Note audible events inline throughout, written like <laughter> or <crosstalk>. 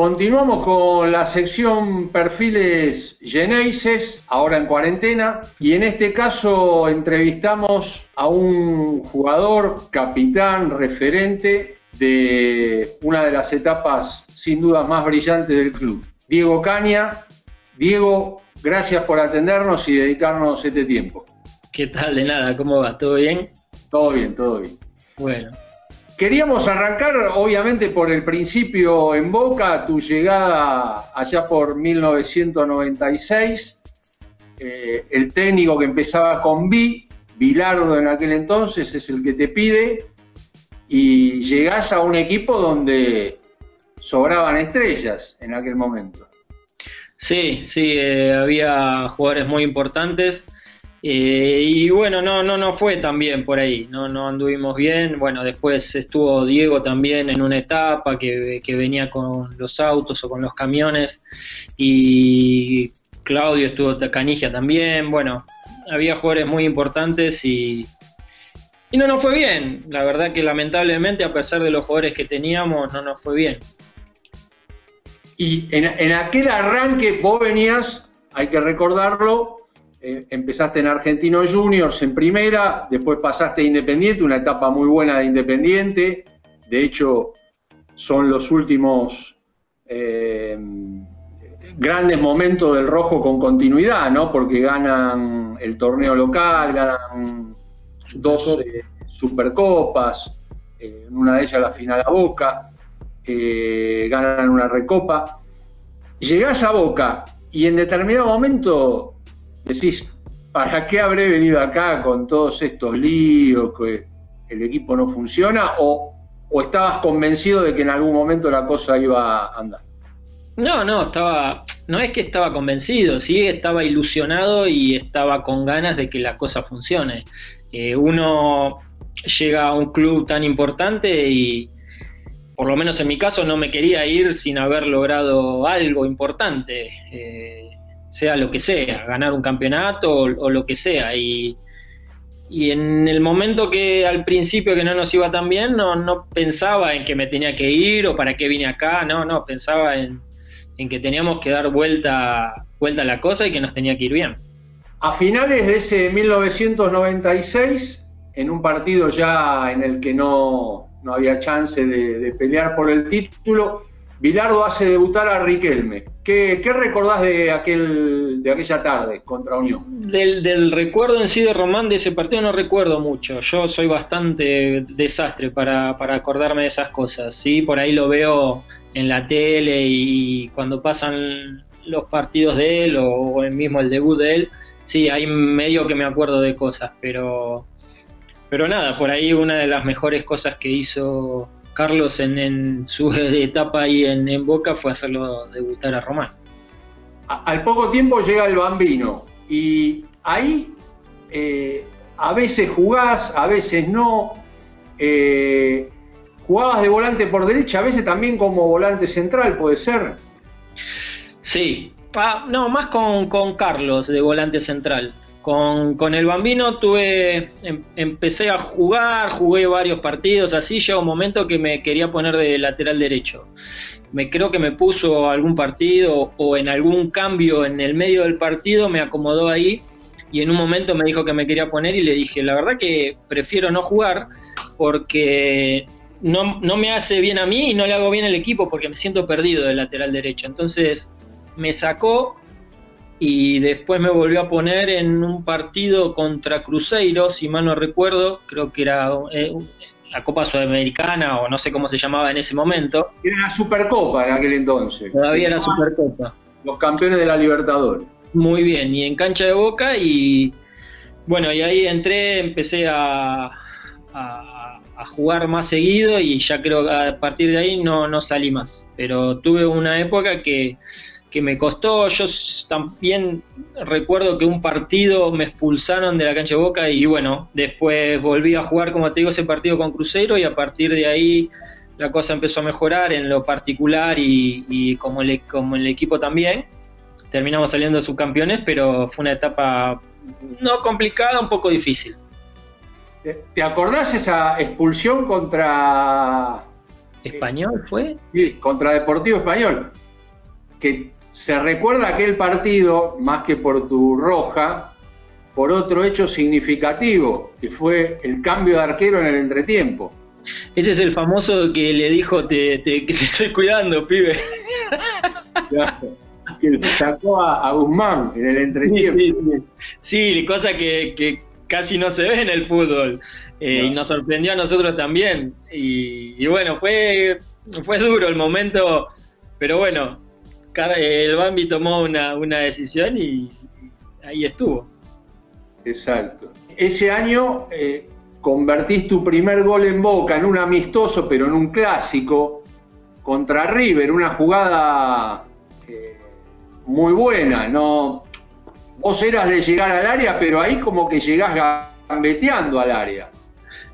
Continuamos con la sección perfiles Geneises, ahora en cuarentena, y en este caso entrevistamos a un jugador, capitán, referente de una de las etapas sin duda más brillantes del club, Diego Caña. Diego, gracias por atendernos y dedicarnos este tiempo. ¿Qué tal? De nada, ¿cómo va? ¿Todo bien? Todo bien, todo bien. Bueno, Queríamos arrancar, obviamente, por el principio en Boca, tu llegada allá por 1996, eh, el técnico que empezaba con B, Bilardo en aquel entonces, es el que te pide, y llegás a un equipo donde sobraban estrellas en aquel momento. Sí, sí, eh, había jugadores muy importantes. Eh, y bueno, no, no, no fue tan bien por ahí, no, no anduvimos bien. Bueno, después estuvo Diego también en una etapa que, venía con los autos o con los camiones. Y Claudio estuvo Canigia también. Bueno, había jugadores muy importantes y, y no nos fue bien. La verdad que lamentablemente, a pesar de los jugadores que teníamos, no nos fue bien. Y en, en aquel arranque vos venías, hay que recordarlo, eh, empezaste en Argentino Juniors en primera, después pasaste a Independiente, una etapa muy buena de Independiente. De hecho, son los últimos eh, grandes momentos del rojo con continuidad, ¿no? Porque ganan el torneo local, ganan dos eh, supercopas, en una de ellas la final a Boca, ganan una recopa. Llegás a Boca y en determinado momento decís, ¿para qué habré venido acá con todos estos líos, que el equipo no funciona? ¿O, estabas convencido de que en algún momento la cosa iba a andar? No, no, estaba, no es que estaba convencido, sí estaba ilusionado y estaba con ganas de que la cosa funcione. Eh, uno llega a un club tan importante y, por lo menos en mi caso, no me quería ir sin haber logrado algo importante. Eh, sea lo que sea, ganar un campeonato o, lo que sea. Y, en el momento que al principio que no nos iba tan bien, no, no pensaba en que me tenía que ir o para qué vine acá, no, no, pensaba en, que teníamos que dar vuelta, vuelta a la cosa y que nos tenía que ir bien. A finales de ese 1996, en un partido ya en el que no, había chance de pelear por el título, Bilardo hace debutar a Riquelme. ¿Qué, recordás de, aquel, de aquella tarde contra Unión? Del, recuerdo en sí de Román de ese partido no recuerdo mucho. Yo soy bastante desastre para, acordarme de esas cosas. ¿sí? Por ahí lo veo en la tele y cuando pasan los partidos de él o, el mismo el debut de él, sí, hay medio que me acuerdo de cosas, pero, pero nada, por ahí una de las mejores cosas que hizo Carlos en, su <laughs> etapa ahí en, Boca fue hacerlo debutar a Román. al poco tiempo llega el bambino y ahí eh, a veces jugás, a veces no. Eh, jugabas de volante por derecha, a veces también como volante central, puede ser. Sí, ah, no, más con, con Carlos de volante central. Con, el Bambino tuve, em, empecé a jugar, jugué varios partidos, así llegó un momento que me quería poner de lateral derecho. Me creo que me puso algún partido o en algún cambio en el medio del partido, me acomodó ahí y en un momento me dijo que me quería poner y le dije, la verdad que prefiero no jugar porque no me hace bien a mí y no le hago bien al equipo porque me siento perdido de lateral derecho. Entonces me sacó y después me volvió a poner en un partido contra Cruzeiro, si mal no recuerdo, creo que era eh, la Copa Sudamericana o no sé cómo se llamaba en ese momento. Era la Supercopa en aquel entonces. Todavía era Supercopa. Los campeones de la Libertadores. Muy bien, y en cancha de boca y bueno, y ahí entré, empecé a, a, jugar más seguido y ya creo que a partir de ahí no, no salí más. Pero tuve una época que que me costó. Yo también recuerdo que un partido me expulsaron de la cancha de Boca y bueno, después volví a jugar, como te digo, ese partido con Cruzeiro y a partir de ahí la cosa empezó a mejorar en lo particular y, como, el, como el equipo también. Terminamos saliendo subcampeones, pero fue una etapa no complicada, un poco difícil. ¿Te acordás esa expulsión contra ¿Español fue? Sí, contra Deportivo Español. Que se recuerda aquel partido, más que por tu roja, por otro hecho significativo, que fue el cambio de arquero en el entretiempo. Ese es el famoso que le dijo, te, que te estoy cuidando, pibe. que le sacó a, Guzmán en el entretiempo. Sí, cosa que, casi no se ve en el fútbol. Eh, y nos sorprendió a nosotros también. Y, bueno, fue, fue duro el momento, pero bueno, el Bambi tomó una, decisión y, ahí estuvo. Exacto. Ese año eh, convertís tu primer gol en Boca en un amistoso, pero en un clásico, contra River, una jugada eh, muy buena. No, vos eras de llegar al área, pero ahí como que llegás gambeteando al área.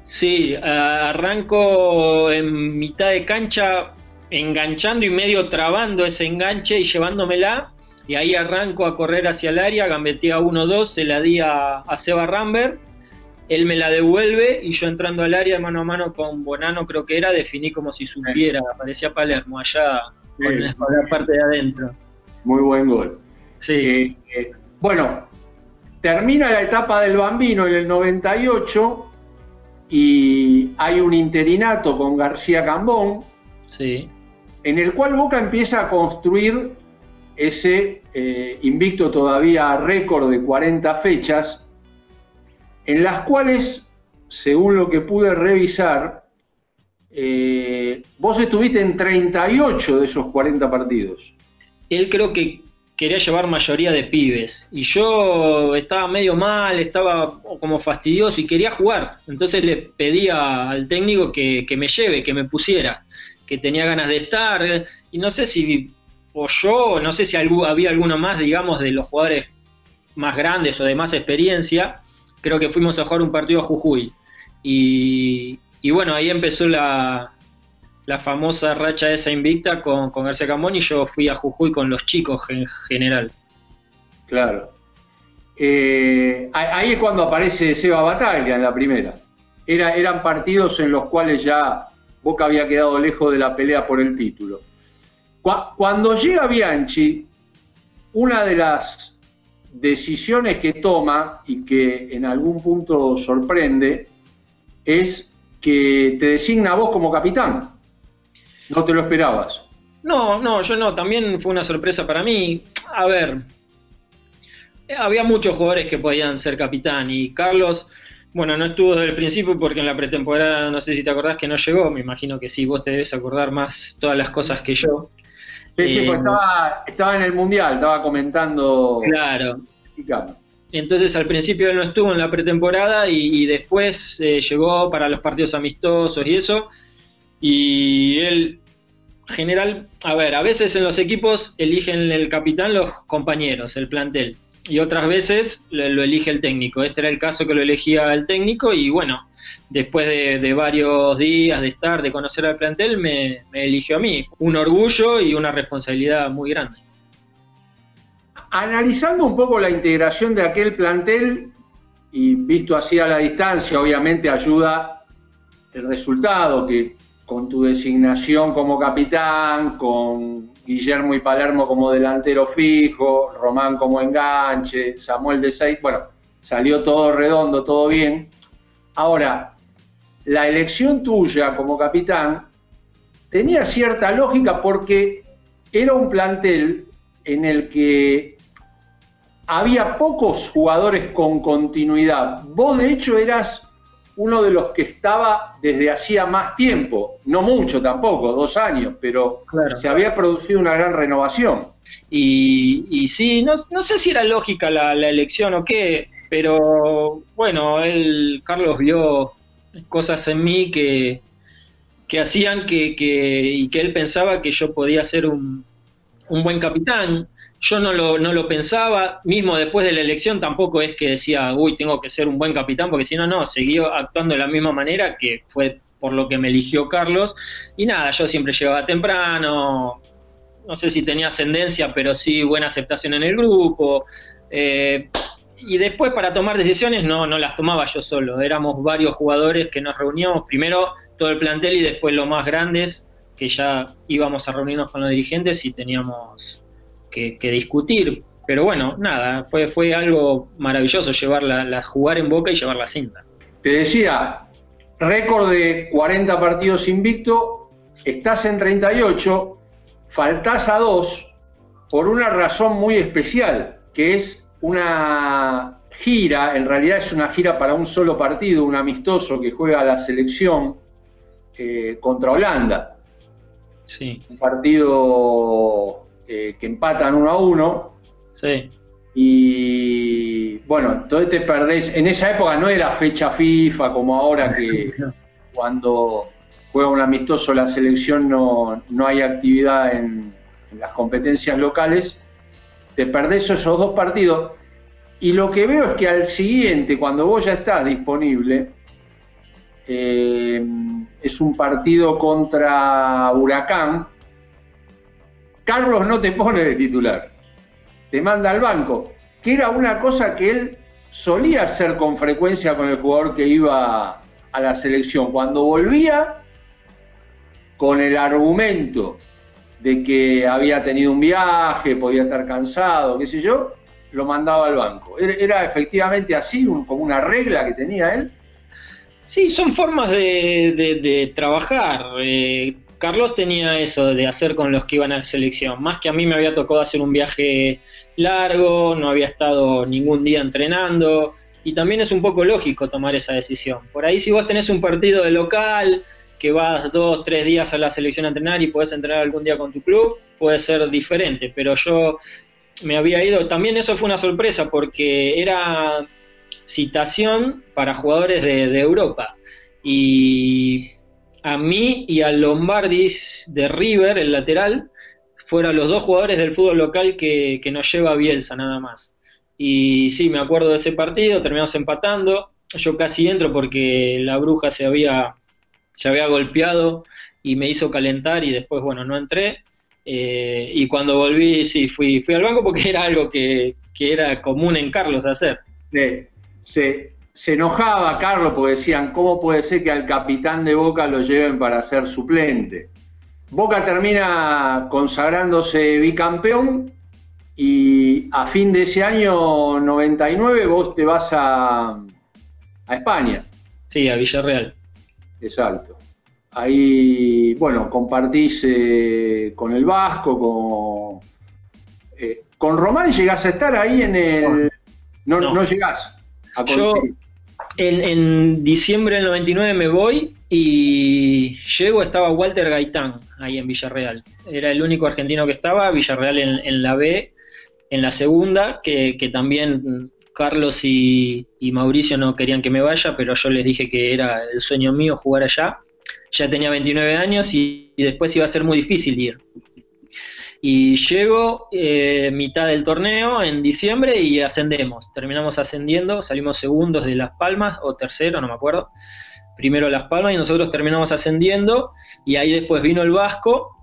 Sí, arranco en mitad de cancha enganchando y medio trabando ese enganche y llevándomela. Y ahí arranco a correr hacia el área, gambetea 1-2, se la di a, Seba Rambert. Él me la devuelve y yo entrando al área mano a mano con Bonano, creo que era, definí como si supiera. Parecía Palermo allá con la parte de adentro. Muy buen gol. Sí. Eh, eh, bueno, termina la etapa del Bambino en el 98 y hay un interinato con García Cambón, sí. En el cual Boca empieza a construir ese eh, invicto todavía récord de 40 fechas, en las cuales, según lo que pude revisar, eh, vos estuviste en 38 de esos 40 partidos. Él creo que quería llevar mayoría de pibes. Y yo estaba medio mal, estaba como fastidioso y quería jugar. Entonces le pedía al técnico que, me lleve, que me pusiera, que tenía ganas de estar. Y no sé si, o yo, no sé si había alguno más, digamos, de los jugadores más grandes o de más experiencia. Creo que fuimos a jugar un partido a Jujuy. Y, bueno, ahí empezó la, famosa racha esa invicta con, García Camón y yo fui a Jujuy con los chicos en general. Claro. Eh, ahí es cuando aparece Seba Bataglia en la primera. Era, eran partidos en los cuales ya Boca había quedado lejos de la pelea por el título. Cuando llega Bianchi, una de las decisiones que toma y que en algún punto sorprende es que te designa a vos como capitán. ¿No te lo esperabas? No, no, yo no. También fue una sorpresa para mí. A ver, había muchos jugadores que podían ser capitán y Carlos, bueno, no estuvo desde el principio porque en la pretemporada, no sé si te acordás que no llegó, me imagino que sí, vos te debes acordar más todas las cosas que yo. Sí, sí, pues eh, estaba, en el Mundial, estaba comentando. Claro. Entonces al principio él no estuvo en la pretemporada y, después eh, llegó para los partidos amistosos y eso. Y él, general, a ver, a veces en los equipos eligen el capitán los compañeros, el plantel. Y otras veces lo, elige el técnico. Este era el caso que lo elegía el técnico y bueno, después de, varios días de estar, de conocer al plantel, me, eligió a mí. Un orgullo y una responsabilidad muy grande. Analizando un poco la integración de aquel plantel y visto así a la distancia, obviamente ayuda el resultado, que con tu designación como capitán, con Guillermo y Palermo como delantero fijo, Román como enganche, Samuel de Seis, bueno, salió todo redondo, todo bien. Ahora, la elección tuya como capitán tenía cierta lógica porque era un plantel en el que había pocos jugadores con continuidad. Vos de hecho eras uno de los que estaba desde hacía más tiempo, no mucho tampoco, dos años, pero se había producido una gran renovación. Y, y sí, no, sé si era lógica la, elección o qué, pero bueno, él, Carlos vio cosas en mí que, que hacían que, que, y que él pensaba que yo podía ser un, un buen capitán yo no lo, no lo pensaba, mismo después de la elección tampoco es que decía, uy, tengo que ser un buen capitán, porque si no, no, seguí actuando de la misma manera que fue por lo que me eligió Carlos. Y nada, yo siempre llegaba temprano, no sé si tenía ascendencia, pero sí buena aceptación en el grupo. Eh, y después para tomar decisiones no, no las tomaba yo solo, éramos varios jugadores que nos reuníamos, primero todo el plantel y después los más grandes que ya íbamos a reunirnos con los dirigentes y teníamos que, discutir. Pero bueno, nada, fue, fue algo maravilloso llevar la, jugar en Boca y llevar la cinta. Te decía, récord de 40 partidos invicto, estás en 38, faltás a dos por una razón muy especial, que es una gira, en realidad es una gira para un solo partido, un amistoso que juega la selección eh, contra Holanda. Sí. Un partido eh, que empatan uno a uno. Sí. Y bueno, entonces te perdés. En esa época no era fecha FIFA como ahora que <laughs> cuando juega un amistoso la selección no, hay actividad en, las competencias locales. Te perdés esos dos partidos. Y lo que veo es que al siguiente, cuando vos ya estás disponible, eh, es un partido contra Huracán, Carlos no te pone de titular, te manda al banco, que era una cosa que él solía hacer con frecuencia con el jugador que iba a la selección. Cuando volvía, con el argumento de que había tenido un viaje, podía estar cansado, qué sé yo, lo mandaba al banco. Era, efectivamente así, como una regla que tenía él. Sí, son formas de, trabajar. Eh, Carlos tenía eso de hacer con los que iban a la selección. Más que a mí me había tocado hacer un viaje largo, no había estado ningún día entrenando. Y también es un poco lógico tomar esa decisión. Por ahí si vos tenés un partido de local, que vas dos, tres días a la selección a entrenar y podés entrenar algún día con tu club, puede ser diferente. Pero yo me había ido, también eso fue una sorpresa porque era citación para jugadores de, Europa. Y a mí y a Lombardis de River, el lateral, fueron los dos jugadores del fútbol local que, nos lleva a Bielsa nada más. Y sí, me acuerdo de ese partido, terminamos empatando. Yo casi entro porque la bruja se había, se había golpeado y me hizo calentar y después, bueno, no entré. Eh, y cuando volví, sí, fui, fui al banco porque era algo que, que era común en Carlos hacer. Sí se, enojaba Carlos porque decían, ¿cómo puede ser que al capitán de Boca lo lleven para ser suplente? Boca termina consagrándose bicampeón y a fin de ese año 99 vos te vas a, a España. Sí, a Villarreal. Exacto. Ahí, bueno, compartís eh, con el Vasco, con, eh, con Román llegás a estar ahí en el... No, no. no llegás. Yo en, diciembre del 99 me voy y llego, estaba Walter Gaitán ahí en Villarreal. Era el único argentino que estaba, Villarreal en, la B, en la segunda, que, también Carlos y, Mauricio no querían que me vaya, pero yo les dije que era el sueño mío jugar allá. Ya tenía 29 años y después iba a ser muy difícil ir. Y llego eh, mitad del torneo en diciembre y ascendemos. Terminamos ascendiendo, salimos segundos de Las Palmas o tercero, no me acuerdo. Primero Las Palmas y nosotros terminamos ascendiendo y ahí después vino el Vasco,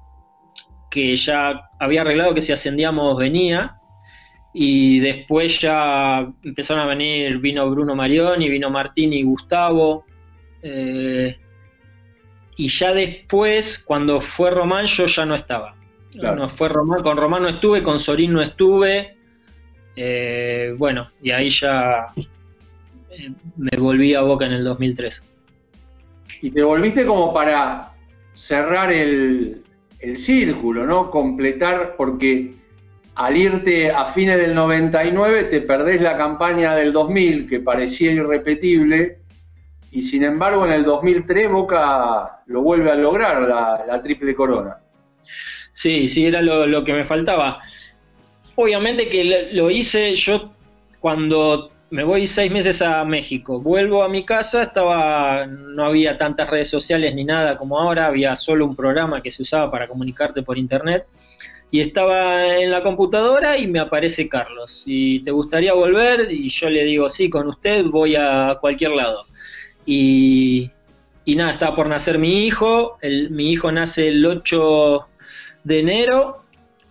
que ya había arreglado que si ascendíamos venía. Y después ya empezaron a venir, vino Bruno Marioni, vino Martín y Gustavo. Eh, y ya después, cuando fue Román, yo ya no estaba. No, fue Román, con Román no estuve, con Sorín no estuve. Eh, bueno, y ahí ya eh, me volví a Boca en el 2003. Y te volviste como para cerrar el, el círculo, ¿no? Completar, porque al irte a fines del 99 te perdés la campaña del 2000, que parecía irrepetible, y sin embargo en el 2003 Boca lo vuelve a lograr, la triple corona. Sí, sí, era lo, que me faltaba. Obviamente que lo hice yo cuando me voy seis meses a México, vuelvo a mi casa, estaba, no había tantas redes sociales ni nada como ahora, había solo un programa que se usaba para comunicarte por internet. Y estaba en la computadora y me aparece Carlos. Y te gustaría volver, y yo le digo, sí, con usted voy a cualquier lado. Y, y nada, estaba por nacer mi hijo. El, mi hijo nace el 8 de enero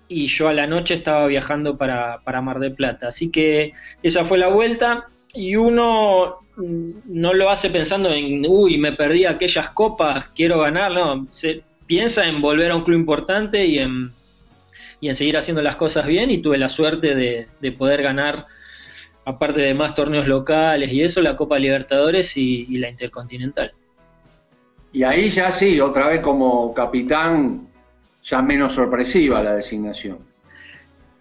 y yo a la noche estaba viajando para, Mar del Plata. Así que esa fue la vuelta y uno no lo hace pensando en, uy, me perdí aquellas copas, quiero ganar, no, piensa en volver a un club importante y en, y en seguir haciendo las cosas bien y tuve la suerte de, poder ganar, aparte de más torneos locales y eso, la Copa Libertadores y, la Intercontinental. Y ahí ya sí, otra vez como capitán, ya menos sorpresiva la designación.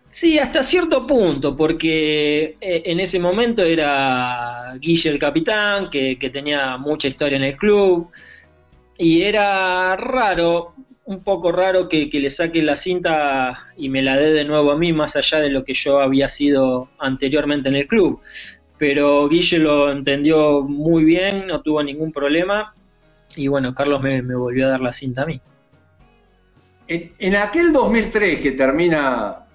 Sí, hasta cierto punto, porque eh, en ese momento era Guille el capitán, que, que tenía mucha historia en el club, y era raro, un poco raro que, le saque la cinta y me la dé de nuevo a mí, más allá de lo que yo había sido anteriormente en el club. Pero Guille lo entendió muy bien, no tuvo ningún problema. Y bueno, Carlos me, volvió a dar la cinta a mí. En, aquel 2003 que termina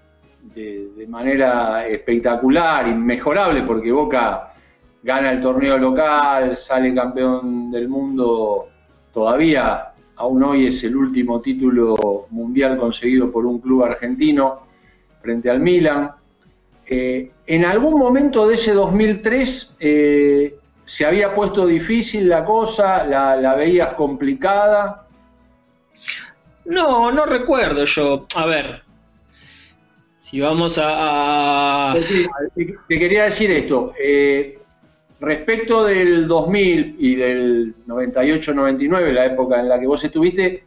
de, manera espectacular, inmejorable, porque Boca gana el torneo local, sale campeón del mundo todavía aún hoy es el último título mundial conseguido por un club argentino frente al Milan. Eh, en algún momento de ese 2003 eh, se había puesto difícil la cosa, la, veías complicada. No, no recuerdo yo. A ver, si vamos a... Te, quería decir esto. Eh, Respecto del 2000 y del 98-99, la época en la que vos estuviste,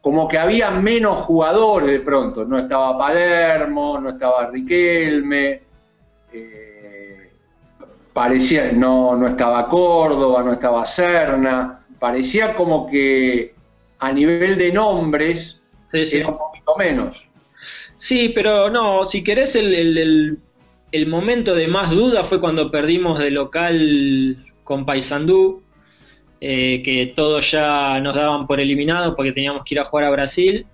como que había menos jugadores de pronto. No estaba Palermo, no estaba Riquelme, eh, parecía, no, no estaba Córdoba, no estaba Serna. Parecía como que a nivel de nombres era un poquito menos. Sí, pero no, si querés el el momento de más duda fue cuando perdimos de local con Paysandú, eh, que todos ya nos daban por eliminados porque teníamos que ir a jugar a Brasil.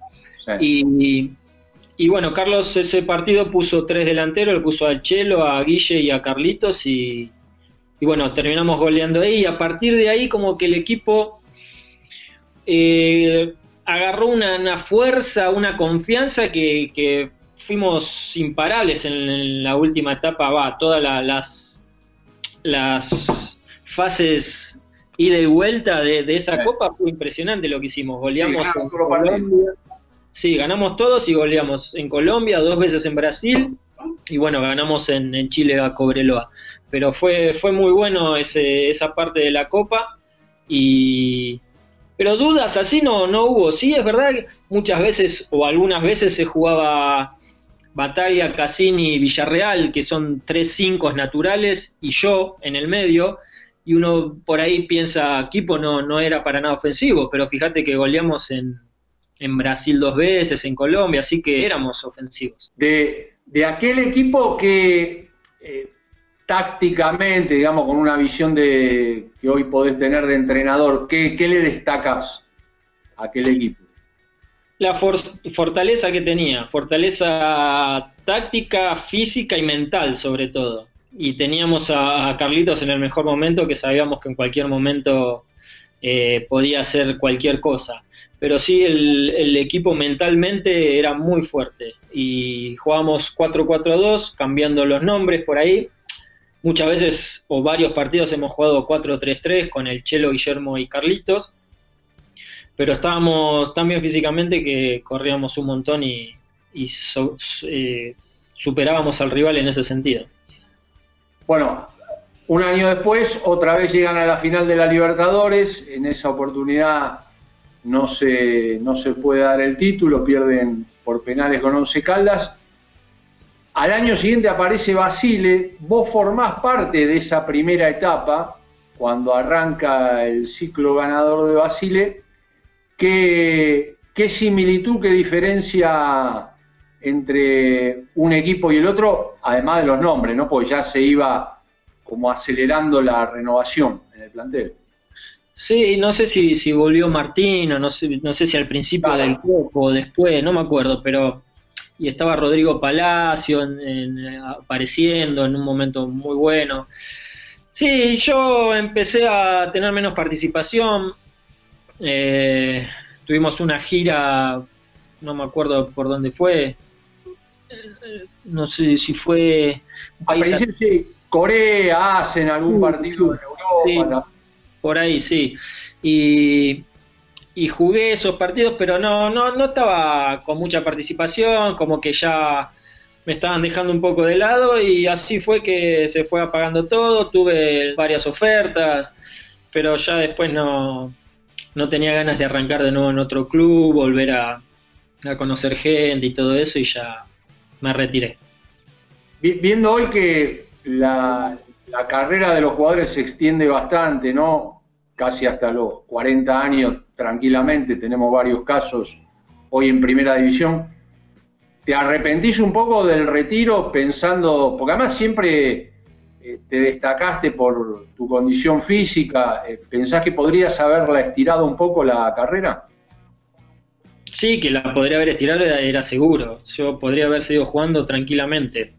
Y, bueno, Carlos ese partido puso tres delanteros, le puso a Chelo, a Guille y a Carlitos y, bueno, terminamos goleando ahí. Y a partir de ahí como que el equipo eh, agarró una, fuerza, una confianza que fuimos imparables en, la última etapa, va, todas las, las fases ida y vuelta de, esa copa fue impresionante lo que hicimos. Goleamos en Colombia. Sí, ganamos todos y goleamos en Colombia, dos veces en Brasil y bueno, ganamos en, Chile a Cobreloa. Pero fue, fue muy bueno ese, esa parte de la copa y, pero dudas así no, no hubo. Sí, es verdad muchas veces o algunas veces se jugaba Batalla, Cassini, Villarreal, que son tres cinco naturales, y yo en el medio, y uno por ahí piensa, equipo no, no era para nada ofensivo, pero fíjate que goleamos en, Brasil dos veces, en Colombia, así que éramos ofensivos. De, aquel equipo que eh, tácticamente, digamos, con una visión de que hoy podés tener de entrenador, ¿qué, qué le destacas a aquel equipo? la fortaleza que tenía, fortaleza táctica, física y mental sobre todo. Y teníamos a, Carlitos en el mejor momento que sabíamos que en cualquier momento eh, podía hacer cualquier cosa. Pero sí, el, equipo mentalmente era muy fuerte. Y jugábamos 4-4-2, cambiando los nombres por ahí. Muchas veces o varios partidos hemos jugado 4-3-3 con el Chelo, Guillermo y Carlitos pero estábamos tan bien físicamente que corríamos un montón y, eh, superábamos al rival en ese sentido. Bueno, un año después, otra vez llegan a la final de la Libertadores. En esa oportunidad no se, no se puede dar el título, pierden por penales con Once Caldas. Al año siguiente aparece Basile. Vos formás parte de esa primera etapa, cuando arranca el ciclo ganador de Basile. ¿Qué, similitud, qué diferencia entre un equipo y el otro, además de los nombres, ¿no? Porque ya se iba como acelerando la renovación en el plantel. Sí, no sé si, si volvió Martín o no sé, no sé si al principio del grupo o después, no me acuerdo, pero y estaba Rodrigo Palacio apareciendo en un momento muy bueno. Sí, yo empecé a tener menos participación, eh, tuvimos una gira, no me acuerdo por dónde fue, no sé si fue... Corea, hacen algún partido en Europa. por ahí, sí. Y, y jugué esos partidos, pero no, no, no estaba con mucha participación, como que ya me estaban dejando un poco de lado y así fue que se fue apagando todo, tuve varias ofertas, pero ya después no, no tenía ganas de arrancar de nuevo en otro club, volver a, a conocer gente y todo eso y ya me retiré. Viendo hoy que la, la carrera de los jugadores se extiende bastante, ¿no? Casi hasta los 40 años tranquilamente, tenemos varios casos hoy en primera división. ¿Te arrepentís un poco del retiro pensando, porque además siempre eh, te destacaste por tu condición física, eh, ¿pensás que podrías haberla estirado un poco la carrera? Sí, que la podría haber estirado era seguro. Yo podría haber seguido jugando tranquilamente.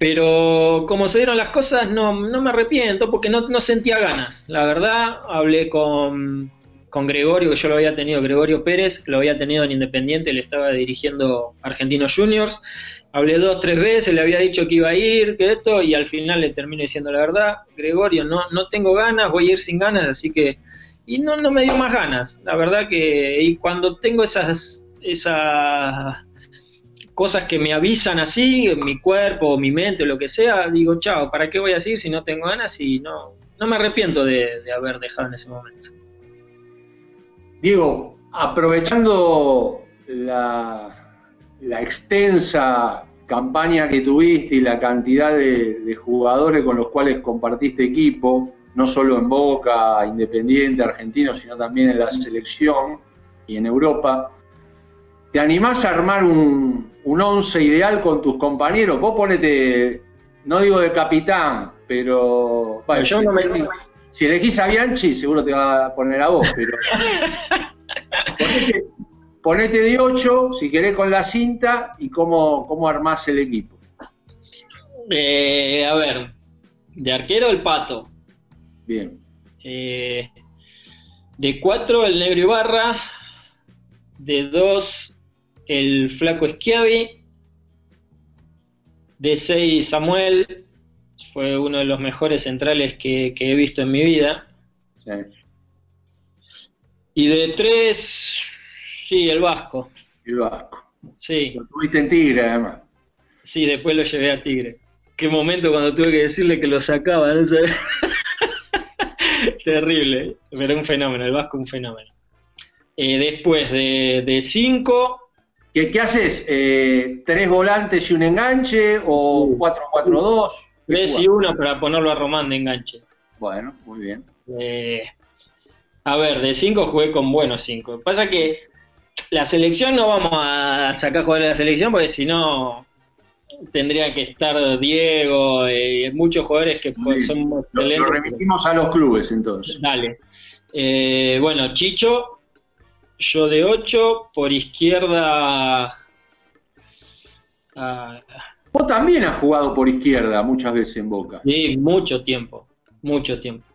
Pero como se dieron las cosas, no, me arrepiento porque no, sentía ganas. La verdad, hablé con, Gregorio, que yo lo había tenido, Gregorio Pérez, lo había tenido en Independiente, le estaba dirigiendo Argentinos Juniors. Hablé dos, tres veces, le había dicho que iba a ir, que esto, y al final le termino diciendo la verdad, Gregorio, no, no tengo ganas, voy a ir sin ganas, así que... Y no, no me dio más ganas, la verdad que... Y cuando tengo esas, esas cosas que me avisan así, mi cuerpo, mi mente, lo que sea, digo, chao, ¿para qué voy a seguir si no tengo ganas? Y no, no me arrepiento de, haber dejado en ese momento. Diego, aprovechando la, extensa campaña que tuviste y la cantidad de, jugadores con los cuales compartiste equipo, no solo en Boca, Independiente, Argentino, sino también en la selección y en Europa, ¿te animás a armar un, un once ideal con tus compañeros, vos ponete, no digo de capitán, pero bueno, yo no me... si elegís a Bianchi seguro te va a poner a vos, pero <laughs> ponete, de 8 si querés con la cinta y cómo, cómo armás el equipo. Eh, a ver, de arquero el pato. Bien. Eh, de 4 el negro Ibarra. De 2 el flaco Schiavi, de 6 Samuel, fue uno de los mejores centrales que, he visto en mi vida. Y de 3, sí, el Vasco. El Vasco. Sí. Lo tuviste en Tigre, además. Sí, después lo llevé a Tigre. Qué momento cuando tuve que decirle que lo sacaba, no. <laughs> Terrible, pero un fenómeno, el Vasco un fenómeno. Eh, después de 5, ¿Qué, haces? Eh, ¿Tres volantes y un enganche o 4-4-2? Tres y uno para ponerlo a Román de enganche. Bueno, muy bien. Eh, a ver, de cinco jugué con buenos cinco. Pasa que la selección no vamos a sacar jugadores de la selección porque si no tendría que estar Diego y eh, muchos jugadores que son excelentes. Lo, remitimos a los clubes entonces. Dale. bueno, Chicho, yo de 8, por izquierda. Ah, Vos también has jugado por izquierda muchas veces en Boca. Sí, mucho tiempo, mucho tiempo.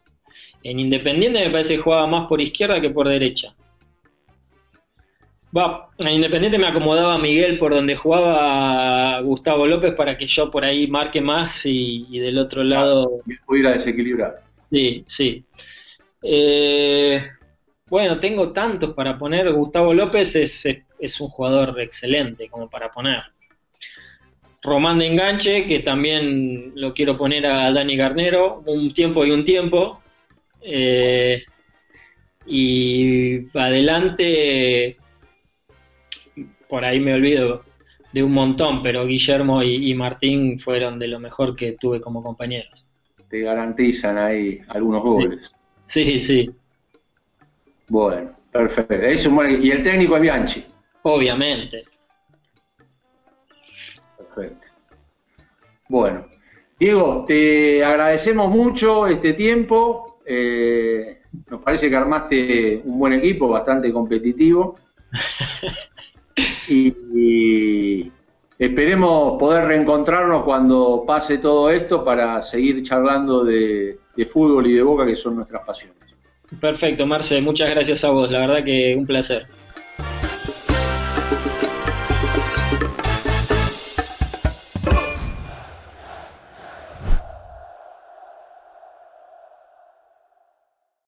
En Independiente me parece que jugaba más por izquierda que por derecha. Va, en Independiente me acomodaba Miguel por donde jugaba Gustavo López para que yo por ahí marque más y, del otro ah, lado. pudiera desequilibrar. Sí, sí. Eh, bueno, tengo tantos para poner. Gustavo López es, un jugador excelente como para poner. Román de enganche, que también lo quiero poner a Dani Garnero, un tiempo y un tiempo. Eh, y adelante, por ahí me olvido de un montón, pero Guillermo y, y, Martín fueron de lo mejor que tuve como compañeros. Te garantizan ahí algunos goles. Sí, sí. Bueno, perfecto. ¿Y el técnico es Bianchi? Obviamente. Perfecto. Bueno, Diego, te agradecemos mucho este tiempo. Eh, nos parece que armaste un buen equipo, bastante competitivo. <laughs> y, esperemos poder reencontrarnos cuando pase todo esto para seguir charlando de fútbol y de boca, que son nuestras pasiones. Perfecto, Marce, muchas gracias a vos, la verdad que un placer.